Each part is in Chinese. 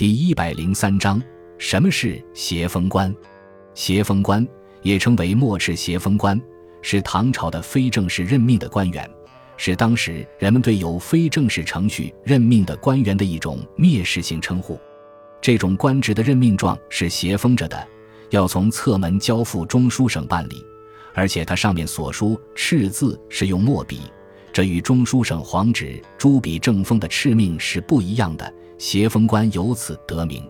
第一百零三章：什么是协封官？协封官也称为末赤协封官，是唐朝的非正式任命的官员，是当时人们对有非正式程序任命的官员的一种蔑视性称呼。这种官职的任命状是协封着的，要从侧门交付中书省办理，而且它上面所书敕字是用墨笔，这与中书省黄纸朱笔正封的敕命是不一样的。协封官由此得名。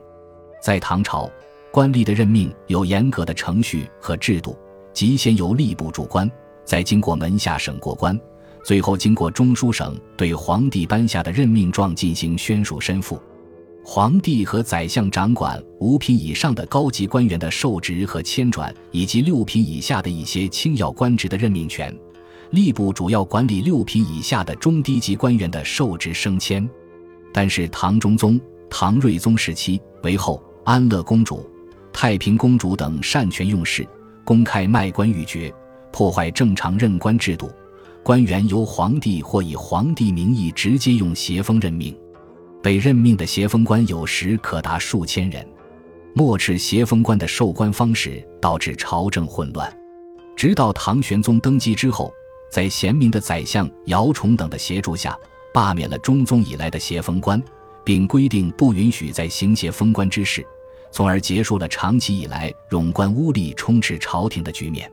在唐朝，官吏的任命有严格的程序和制度，即先由吏部主官，再经过门下省过关，最后经过中书省对皇帝颁下的任命状进行宣述申复。皇帝和宰相掌管五品以上的高级官员的授职和迁转，以及六品以下的一些轻要官职的任命权。吏部主要管理六品以下的中低级官员的授职升迁。但是唐中宗、唐睿宗时期，为后安乐公主、太平公主等擅权用事，公开卖官鬻爵，破坏正常任官制度。官员由皇帝或以皇帝名义直接用协封任命。被任命的协封官有时可达数千人，末赤协封官的授官方式导致朝政混乱。直到唐玄宗登基之后，在贤明的宰相姚崇等的协助下，罢免了中宗以来的协封官，并规定不允许再行协封官之事，从而结束了长期以来冗官污吏充斥朝廷的局面。